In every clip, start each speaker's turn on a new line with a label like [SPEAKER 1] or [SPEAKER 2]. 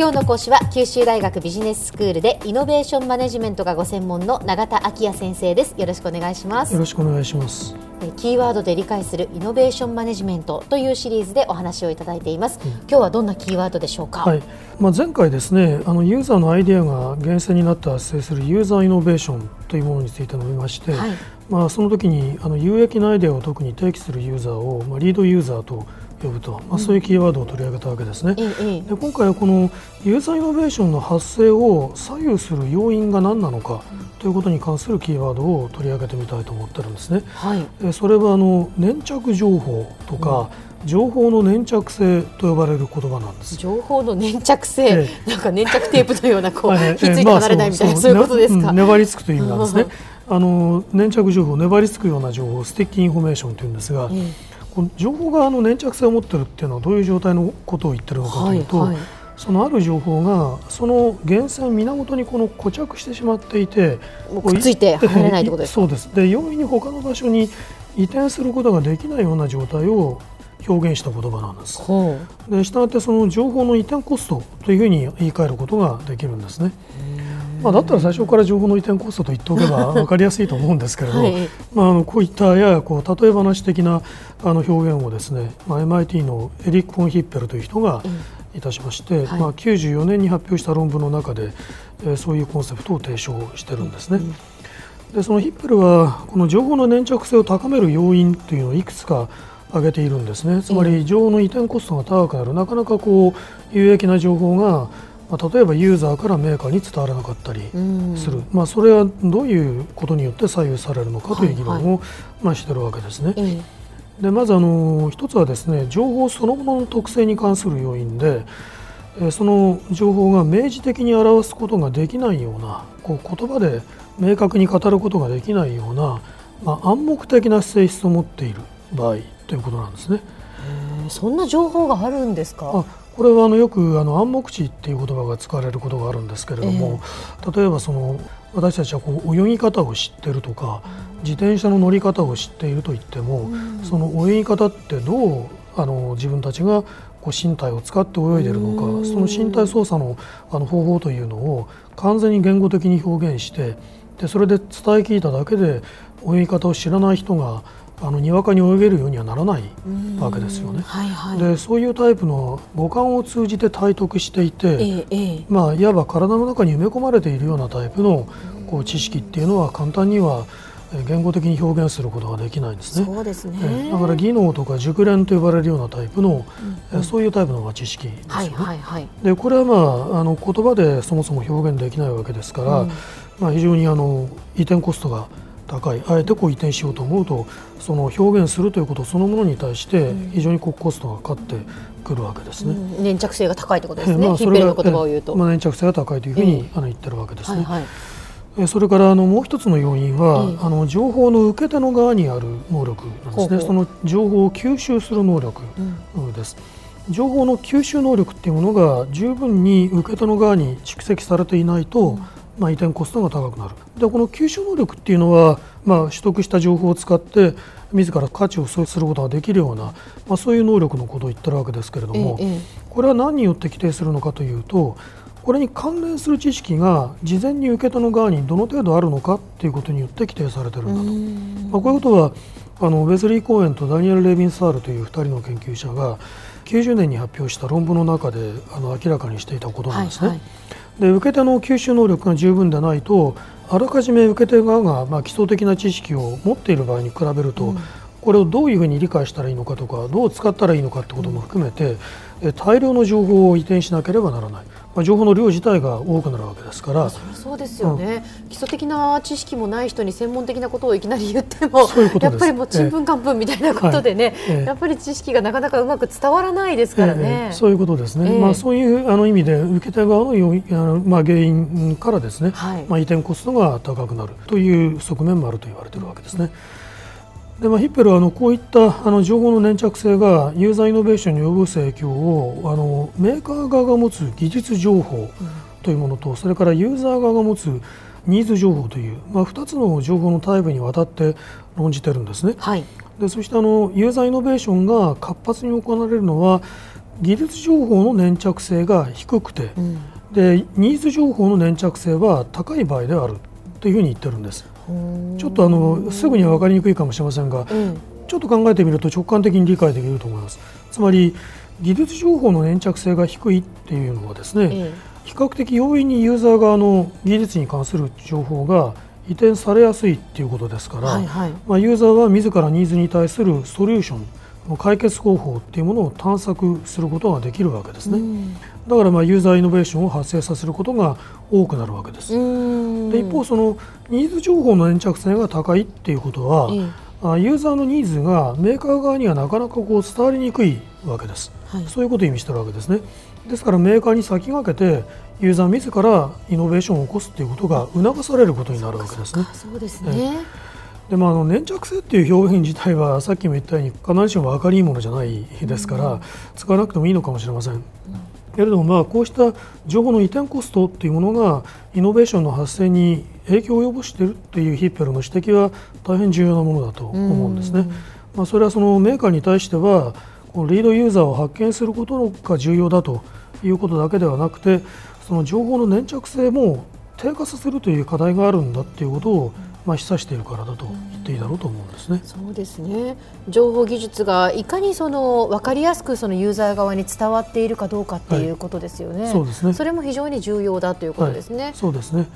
[SPEAKER 1] 今日の講師は九州大学ビジネススクールでイノベーションマネジメントがご専門の永田昭也先生です。よろしくお願いします。
[SPEAKER 2] よろしくお願いします。
[SPEAKER 1] キーワードで理解するイノベーションマネジメントというシリーズでお話をいただいています、うん、今日はどんなキーワードでしょうか、はい。
[SPEAKER 2] まあ、前回ですねあのユーザーのアイデアが源泉になって発生するユーザーイノベーションというものについて述べまして、はい、まあ、その時にあの有益なアイデアを特に提起するユーザーを、まあ、リードユーザーと呼ぶと、まあ、そういうキーワードを取り上げたわけですね、うん、で今回はこのユーザーイノベーションの発生を左右する要因が何なのかということに関するキーワードを取り上げてみたいと思ってるんですね、はい、それはあの粘着情報とか、うん、情報の粘着性と呼ばれる言葉なんです。
[SPEAKER 1] 情報の粘着性、ええ、なんか粘着テープのようなこう、ひっついて離れないみたいな、そういうことですか、
[SPEAKER 2] 粘りつくという意味なんですね。あの粘着情報粘りつくような情報 sticky information というんですが、情報があの粘着性を持っているっていうのはどういう状態のことを言ってるのかというと、はいはい、そのある情報がその源泉源にこの固着してしまっていて
[SPEAKER 1] くっついて入れないってことです
[SPEAKER 2] そうです。で容易に他の場所に移転することができないような状態を表現した言葉なんです。でしたがってその情報の移転コストというふうに言い換えることができるんですね。まあ、だったら最初から情報の移転コストと言っておけば 分かりやすいと思うんですけれども、はい、まあ、あのこういったややこう例え話的なあの表現をですね、まあ、MIT のエリック・フォン・ヒッペルという人がいたしまして、はい、まあ、94年に発表した論文の中で、えー、そういうコンセプトを提唱してるんですね。うん。でそのヒッペルはこの情報の粘着性を高める要因というのをいくつか挙げているんですね。つまり情報の移転コストが高くなる。なかなかこう有益な情報がまあ、例えばユーザーからメーカーに伝わらなかったりする、まあ、それはどういうことによって左右されるのかという議論を、まあ、しているわけですね。でまずあの一つはですね情報そのものの特性に関する要因でその情報が明示的に表すことができないようなこう言葉で明確に語ることができないような、まあ、暗黙的な性質を持っている場合ということなんですね。
[SPEAKER 1] そんな情報があるんですか？
[SPEAKER 2] これはあのよくあの暗黙知っていう言葉が使われることがあるんですけれども、えー、例えばその私たちはこう泳ぎ方を知っているとか自転車の乗り方を知っていると言っても、うん、その泳ぎ方ってどうあの自分たちがこう身体を使って泳いでいるのか、うん、その身体操作のあの方法というのを完全に言語的に表現してでそれで伝え聞いただけで泳ぎ方を知らない人があのにわかに泳げるようにはならないわけですよね。はいはい、でそういうタイプの五感を通じて体得していて、えーえー、まあ、いわば体の中に埋め込まれているようなタイプのこう知識っていうのは簡単には言語的に表現することができないんですね。
[SPEAKER 1] そうですね。
[SPEAKER 2] だから技能とか熟練と呼ばれるようなタイプの、うん。うん、そういうタイプの知識ですよね。はいはいはい、でこれは、まあ、あの言葉でそもそも表現できないわけですから、うん、まあ、非常にあの移転コストが高い。あえてこう移転しようと思うとその表現するということそのものに対して非常にコストがかかってくるわけですね、
[SPEAKER 1] うん、粘着性が高いということですね、まあ、それが言葉を言うと、
[SPEAKER 2] まあ、粘着性が高いというふうに、あの言ってるわけですね。はいはい、それからあのもう一つの要因は、あの情報の受け手の側にある能力なんですね、その情報を吸収する能力です。情報の吸収能力っていうものが十分に受け手の側に蓄積されていないと、まあ、移転コストが高くなる。でこの吸収能力っていうのは、まあ、取得した情報を使って自ら価値を創出することができるような、まあ、そういう能力のことを言ってるわけですけれども、ええ、これは何によって規定するのかというとこれに関連する知識が事前に受け手の側にどの程度あるのかということによって規定されているんだと、まあ、こういうことはあのウェズリー・コーエンとダニエル・レビンサールという2人の研究者が90年に発表した論文の中であの明らかにしていたことなんですね。はいはいで受け手の吸収能力が十分でないとあらかじめ受け手側がま基礎的な知識を持っている場合に比べると、うん、これをどういうふうに理解したらいいのかとかどう使ったらいいのかということも含めて、大量の情報を移転しなければならない、まあ、情報の量自体が多くなるわけですから、
[SPEAKER 1] そそうですよね、うん、基礎的な知識もない人に専門的なことをいきなり言ってもやっぱりもうちんぷんかんぷんみたいなことでね、ええ。やっぱり知識がなかなかうまく伝わらないですからね、
[SPEAKER 2] え、そういうことですね、まあ、そういうあの意味で受け手側のあの、まあ、原因からですね、はい、まあ、移転コストが高くなるという側面もあると言われているわけですね。うんでまあ、ヒッペルはあのこういったあの情報の粘着性がユーザーイノベーションに及ぼす影響をあのメーカー側が持つ技術情報というものと、それからユーザー側が持つニーズ情報という、まあ、2つの情報のタイプにわたって論じてるんですね。はい、でそしてあのユーザーイノベーションが活発に行われるのは技術情報の粘着性が低くて、うん、でニーズ情報の粘着性は高い場合であるというふうに言ってるんです。ちょっとあのすぐには分かりにくいかもしれませんが、うん、ちょっと考えてみると直感的に理解できると思います。つまり技術情報の粘着性が低いっていうのはですね、え。比較的容易にユーザー側の技術に関する情報が移転されやすいっていうことですから、はいはい、まあ、ユーザーは自らニーズに対するソリューション解決方法っていうものを探索することができるわけですね、うん、だからまあユーザーイノベーションを発生させることが多くなるわけです、で一方そのニーズ情報の粘着性が高いっていうことは、うん、ユーザーのニーズがメーカー側にはなかなかこう伝わりにくいわけです、はい、そういうことを意味してるわけですね。ですからメーカーに先駆けてユーザー自らイノベーションを起こすということが促されることになるわけですね。
[SPEAKER 1] そうですね、
[SPEAKER 2] でもあの粘着性っていう表現自体はさっきも言ったように必ずしも分かりいいものじゃないですから、使わなくてもいいのかもしれません。けれども、まあ、こうした情報の移転コストというものがイノベーションの発生に影響を及ぼしているというヒッペルの指摘は大変重要なものだと思うんですね。まあ、それはそのメーカーに対してはこのリードユーザーを発見することが重要だということだけではなくてその情報の粘着性も低下させるという課題があるんだということを、まあ、示唆しているからだと言っていいだろうと思うんですね。
[SPEAKER 1] そうですね情報技術がいかにその分かりやすくそのユーザー側に伝わっているかどうかっていうことですよね。はい、そうですねそれも非常に重要だということですね。はい、
[SPEAKER 2] そうですね、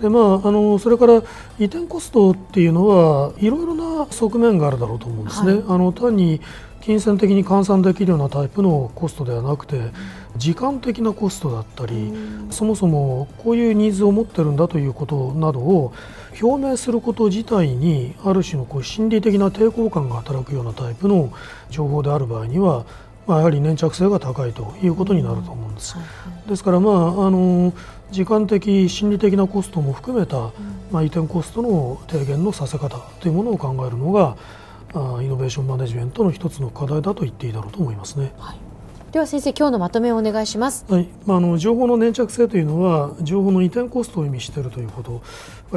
[SPEAKER 2] でまあ、あのそれから移転コストっていうのはいろいろな側面があるだろうと思うんですね。はい、あの単に金銭的に換算できるようなタイプのコストではなくて時間的なコストだったりそもそもこういうニーズを持ってるんだということなどを表明すること自体にある種のこう心理的な抵抗感が働くようなタイプの情報である場合には、まあ、やはり粘着性が高いということになると思うんです。ですから、まあ、あの時間的心理的なコストも含めた、まあ、移転コストの低減のさせ方というものを考えるのがあイノベーションマネジメントの一つの課題だと言っていいだろうと思いますね。はい
[SPEAKER 1] では先生今日のまとめをお願いします。
[SPEAKER 2] はい、まああの情報の粘着性というのは情報の移転コストを意味しているということ、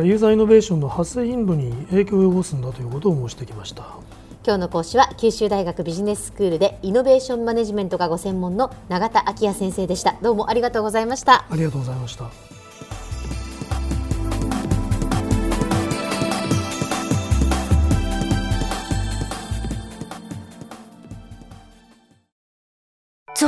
[SPEAKER 2] ユーザーイノベーションの発生頻度に影響を及ぼすんだということを申してきました。
[SPEAKER 1] 今日の講師は九州大学ビジネススクールでイノベーションマネジメントがご専門の永田昭也先生でした。どうもありがとうございました。
[SPEAKER 2] ありがとうございました。